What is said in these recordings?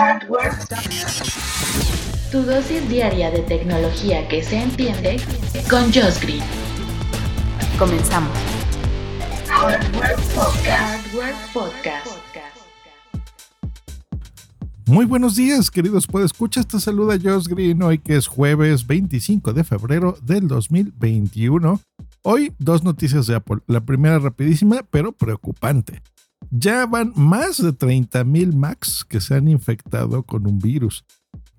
Hardware. Tu dosis diaria de tecnología que se entiende con Josh Green. Comenzamos. Hardware Podcast. Hardware Podcast. Muy buenos días, queridos escuchar Te saluda Josh Green hoy que es jueves 25 de febrero del 2021. Hoy dos noticias de Apple. La primera rapidísima, pero preocupante. Ya van más de 30.000 Macs que se han infectado con un virus.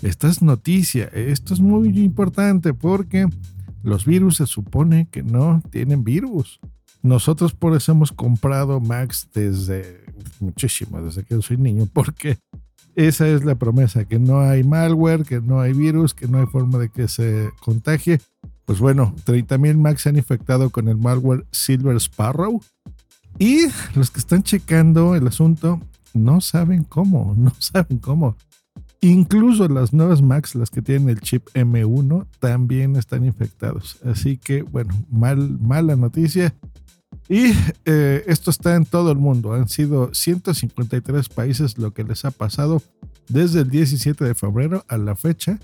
Esta es noticia, esto es muy importante porque los virus se supone que no tienen virus. Nosotros por eso hemos comprado Macs desde muchísimo, desde que soy niño, porque esa es la promesa, que no hay malware, que no hay virus, que no hay forma de que se contagie. Pues bueno, 30.000 Macs se han infectado con el malware Silver Sparrow y los que están checando el asunto no saben cómo, no saben cómo. Incluso las nuevas Macs, las que tienen el chip M1, también están infectados. Así que, bueno, mal, mala noticia. Y eh, esto está en todo el mundo. Han sido 153 países lo que les ha pasado desde el 17 de febrero a la fecha,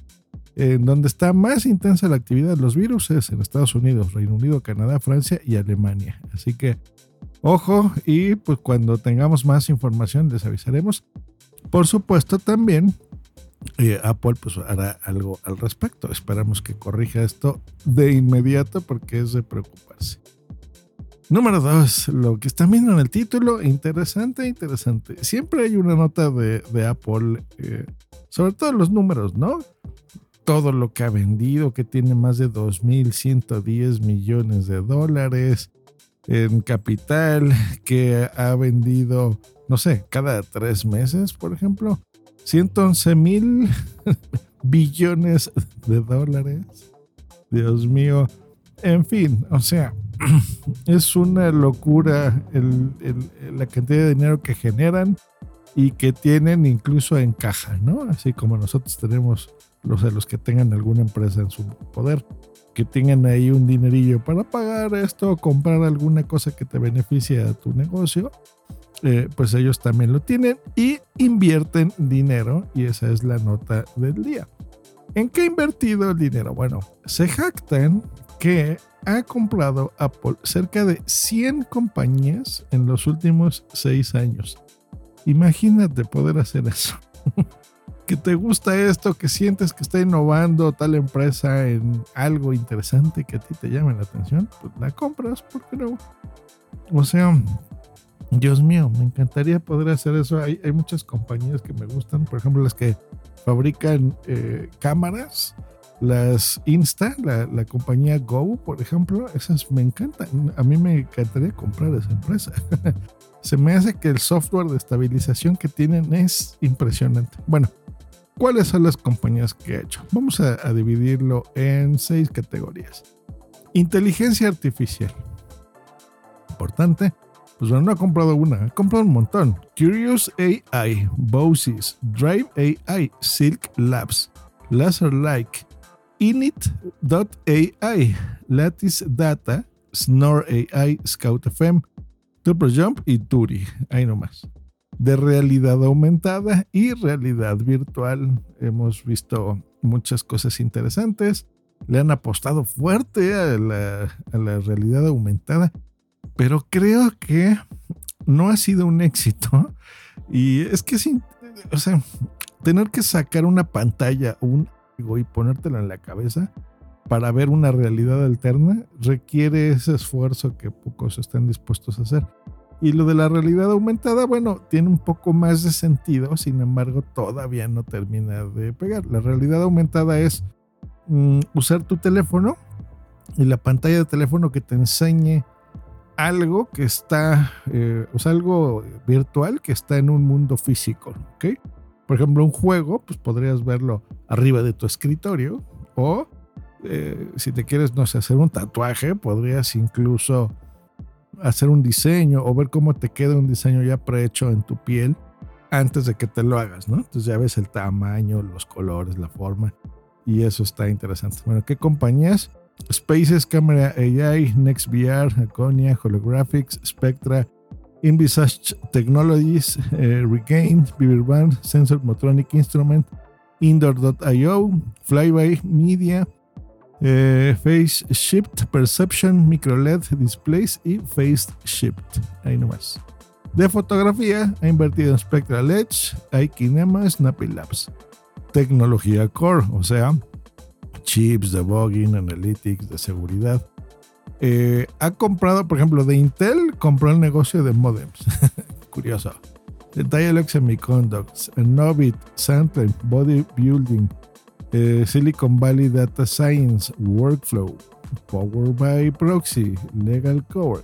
en donde está más intensa la actividad de los virus es en Estados Unidos, Reino Unido, Canadá, Francia y Alemania. Así que ojo y pues cuando tengamos más información les avisaremos. Por supuesto también eh, Apple pues hará algo al respecto. Esperamos que corrija esto de inmediato porque es de preocuparse. Número dos, lo que están viendo en el título, interesante, interesante. Siempre hay una nota de, Apple, eh, sobre todo los números, ¿no? Todo lo que ha vendido, que tiene más de 2.110 millones de dólares en capital, que ha vendido, no sé, cada tres meses, por ejemplo, 111 mil billones de dólares. Dios mío. En fin, o sea, es una locura la cantidad de dinero que generan y que tienen incluso en caja, ¿no? Así como nosotros tenemos los de los que tengan alguna empresa en su poder, que tengan ahí un dinerillo para pagar esto, comprar alguna cosa que te beneficie a tu negocio, eh, pues ellos también lo tienen y invierten dinero y esa es la nota del día. ¿En qué ha invertido el dinero? Bueno, se jactan que ha comprado Apple cerca de 100 compañías en los últimos 6 años. Imagínate poder hacer eso. que te gusta esto, que sientes que está innovando tal empresa en algo interesante que a ti te llame la atención, pues la compras, ¿por qué no? O sea, Dios mío, me encantaría poder hacer eso. Hay, hay muchas compañías que me gustan, por ejemplo, las que fabrican eh, cámaras las Insta, la, compañía Go, por ejemplo, esas me encantan. A mí me encantaría comprar esa empresa. Se me hace que el software de estabilización que tienen es impresionante. Bueno, ¿cuáles son las compañías que he hecho? Vamos a, dividirlo en seis categorías. Inteligencia artificial. Importante. Pues bueno, no ha comprado una, ha comprado un montón. Curious AI, Bosys, Drive AI, Silk Labs, Laser Like, Init.ai, Lattice Data, Snore AI, Scout FM, Jump y Turi. Ahí nomás. De realidad aumentada y realidad virtual. Hemos visto muchas cosas interesantes. Le han apostado fuerte a la, a la realidad aumentada. Pero creo que no ha sido un éxito. Y es que sí, o sea, tener que sacar una pantalla, un y ponértelo en la cabeza para ver una realidad alterna requiere ese esfuerzo que pocos están dispuestos a hacer. Y lo de la realidad aumentada, bueno, tiene un poco más de sentido, sin embargo, todavía no termina de pegar. La realidad aumentada es mm, usar tu teléfono y la pantalla de teléfono que te enseñe algo que está, eh, o sea, algo virtual que está en un mundo físico, ¿ok? Por ejemplo, un juego, pues podrías verlo arriba de tu escritorio o eh, si te quieres, no sé, hacer un tatuaje, podrías incluso hacer un diseño o ver cómo te queda un diseño ya prehecho en tu piel antes de que te lo hagas, ¿no? Entonces ya ves el tamaño, los colores, la forma y eso está interesante. Bueno, ¿qué compañías? Spaces, Camera AI, NextVR, Aconia, Holographics, Spectra, Envisage Technologies, eh, Regain, Band, Sensor Motronic Instrument, Indoor.io, Flyby Media, eh, Face Shift Perception, MicroLED Displays y Face Shift. Ahí nomás. De fotografía ha invertido en Spectral Edge, iKinema, Snappy Labs. Tecnología Core, o sea, chips, debugging, analytics, de seguridad. Eh, ha comprado, por ejemplo, de Intel, compró el negocio de modems. Curioso. De Dialog Semiconductors, Novit, Sandline, Bodybuilding, eh, Silicon Valley Data Science, Workflow, Power by Proxy, Legal Core.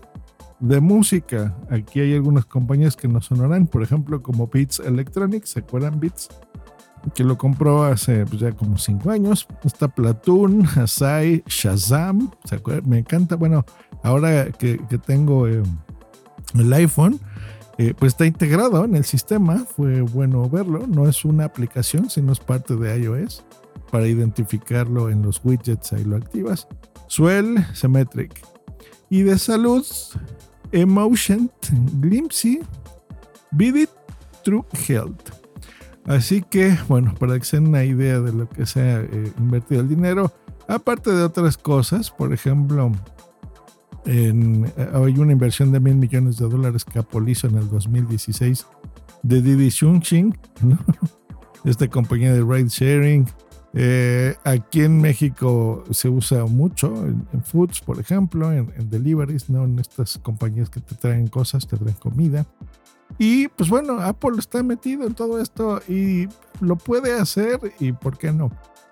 De música, aquí hay algunas compañías que nos sonarán, por ejemplo, como Beats Electronics, ¿se acuerdan Beats? Que lo compró hace pues, ya como cinco años. Está Platoon, Asai, Shazam. Me encanta. Bueno, ahora que, tengo eh, el iPhone, eh, pues está integrado en el sistema. Fue bueno verlo. No es una aplicación, sino es parte de iOS. Para identificarlo en los widgets, ahí lo activas. Swell, Symmetric. Y de salud, Emotion, Glimpsy, Vivid, True Health. Así que, bueno, para que se den una idea de lo que se ha eh, invertido el dinero, aparte de otras cosas, por ejemplo, en, eh, hay una inversión de mil millones de dólares que Apple hizo en el 2016 de Didi Xunxing, ¿no? esta compañía de ride sharing. Eh, aquí en México se usa mucho en, foods, por ejemplo, en, en, deliveries, ¿no? en estas compañías que te traen cosas, te traen comida. Y pues bueno, Apple está metido en todo esto y lo puede hacer y ¿por qué no?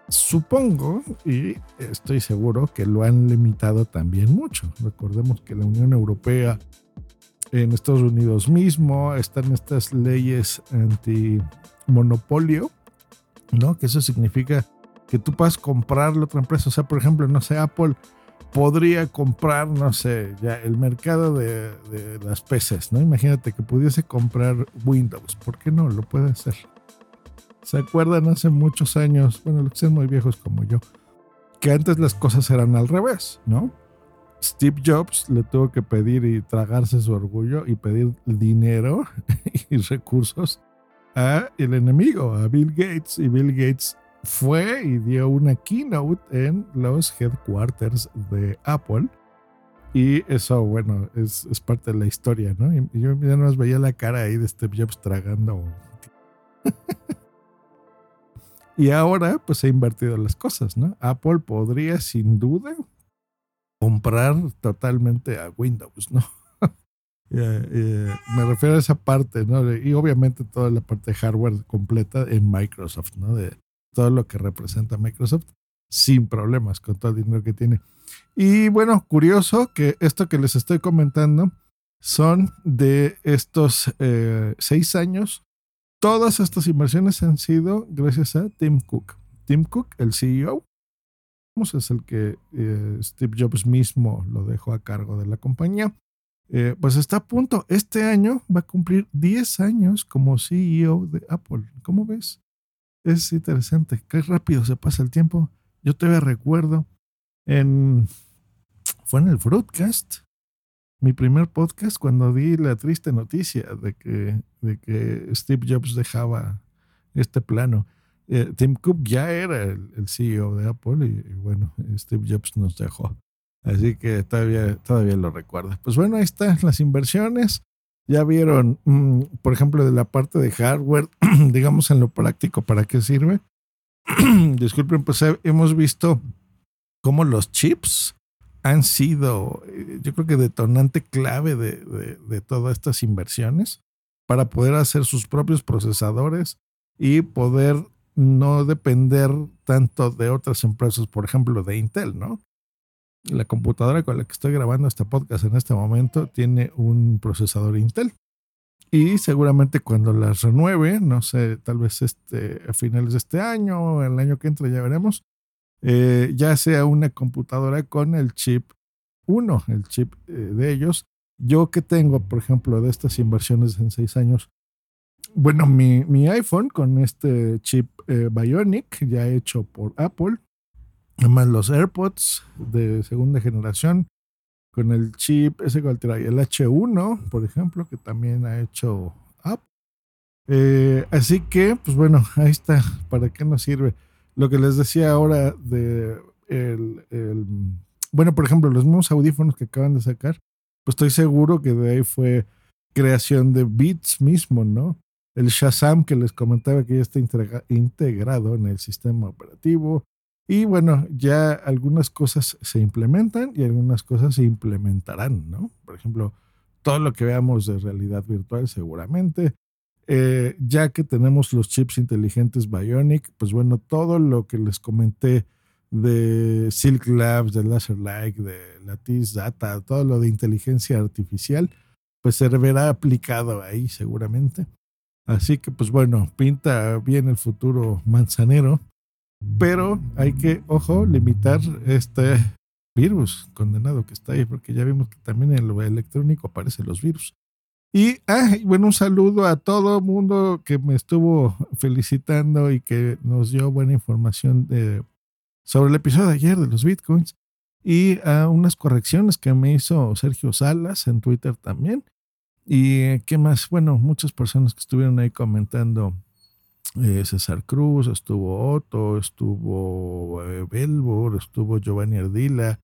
Supongo y estoy seguro que lo han limitado también mucho. Recordemos que la Unión Europea, en Estados Unidos mismo, están estas leyes anti-monopolio, ¿no? Que eso significa que tú puedas comprarle otra empresa. O sea, por ejemplo, no sé, Apple podría comprar, no sé, ya el mercado de, las PCs, ¿no? Imagínate que pudiese comprar Windows, ¿por qué no? Lo puede hacer. ¿Se acuerdan hace muchos años, bueno, los que sean muy viejos como yo, que antes las cosas eran al revés, ¿no? Steve Jobs le tuvo que pedir y tragarse su orgullo y pedir dinero y recursos a el enemigo, a Bill Gates, y Bill Gates fue y dio una keynote en los headquarters de Apple. Y eso, bueno, es, parte de la historia, ¿no? Y yo ya no veía la cara ahí de Steve Jobs tragando. y ahora, pues se ha invertido las cosas, ¿no? Apple podría, sin duda, comprar totalmente a Windows, ¿no? me refiero a esa parte, ¿no? Y obviamente toda la parte de hardware completa en Microsoft, ¿no? De, todo lo que representa Microsoft sin problemas con todo el dinero que tiene. Y bueno, curioso que esto que les estoy comentando son de estos eh, seis años. Todas estas inversiones han sido gracias a Tim Cook. Tim Cook, el CEO, es el que eh, Steve Jobs mismo lo dejó a cargo de la compañía. Eh, pues está a punto. Este año va a cumplir 10 años como CEO de Apple. ¿Cómo ves? Es interesante, qué rápido se pasa el tiempo. Yo todavía recuerdo en fue en el Broadcast, mi primer podcast cuando di la triste noticia de que, de que Steve Jobs dejaba este plano. Eh, Tim Cook ya era el, CEO de Apple y, bueno, Steve Jobs nos dejó. Así que todavía, todavía lo recuerdo. Pues bueno, ahí están las inversiones. Ya vieron, mm, por ejemplo, de la parte de hardware, digamos en lo práctico, ¿para qué sirve? Disculpen, pues hemos visto cómo los chips han sido, eh, yo creo que detonante clave de, todas estas inversiones para poder hacer sus propios procesadores y poder no depender tanto de otras empresas, por ejemplo, de Intel, ¿no? La computadora con la que estoy grabando este podcast en este momento tiene un procesador Intel. Y seguramente cuando las renueve, no sé, tal vez este, a finales de este año o el año que entra, ya veremos, eh, ya sea una computadora con el chip 1, el chip eh, de ellos. Yo que tengo, por ejemplo, de estas inversiones en seis años, bueno, mi, iPhone con este chip eh, Bionic, ya hecho por Apple, Además, los AirPods de segunda generación con el chip, ese cual trae el H1, por ejemplo, que también ha hecho up. Eh, así que, pues bueno, ahí está. ¿Para qué nos sirve? Lo que les decía ahora de el, el, bueno, por ejemplo, los mismos audífonos que acaban de sacar, pues estoy seguro que de ahí fue creación de Beats mismo, ¿no? El Shazam que les comentaba que ya está integrado en el sistema operativo. Y bueno, ya algunas cosas se implementan y algunas cosas se implementarán, ¿no? Por ejemplo, todo lo que veamos de realidad virtual seguramente. Eh, ya que tenemos los chips inteligentes Bionic, pues bueno, todo lo que les comenté de Silk Labs, de Laser Like, de Lattice Data, todo lo de inteligencia artificial, pues se verá aplicado ahí seguramente. Así que pues bueno, pinta bien el futuro manzanero, pero hay que, ojo, limitar este virus condenado que está ahí, porque ya vimos que también en lo electrónico aparecen los virus. Y ah, bueno, un saludo a todo mundo que me estuvo felicitando y que nos dio buena información de, sobre el episodio de ayer de los bitcoins y a unas correcciones que me hizo Sergio Salas en Twitter también. ¿Y qué más? Bueno, muchas personas que estuvieron ahí comentando. Eh, César Cruz, estuvo Otto, estuvo eh, estuvo Giovanni Ardila,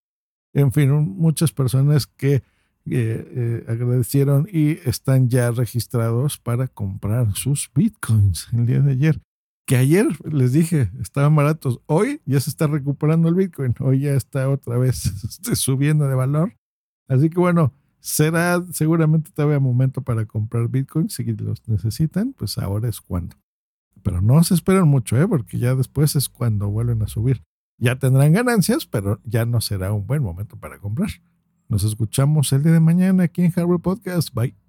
en fin, muchas personas que eh, agradecieron y están ya registrados para comprar sus bitcoins el día de ayer. Que ayer les dije, estaban baratos. Hoy ya se está recuperando el bitcoin. Hoy ya está otra vez subiendo de valor. Así que bueno, será seguramente todavía momento para comprar bitcoins si los necesitan. Pues ahora es cuando. Pero no se esperen mucho, ¿eh? porque ya después es cuando vuelven a subir. Ya tendrán ganancias, pero ya no será un buen momento para comprar. Nos escuchamos el día de mañana aquí en Hardware Podcast. Bye.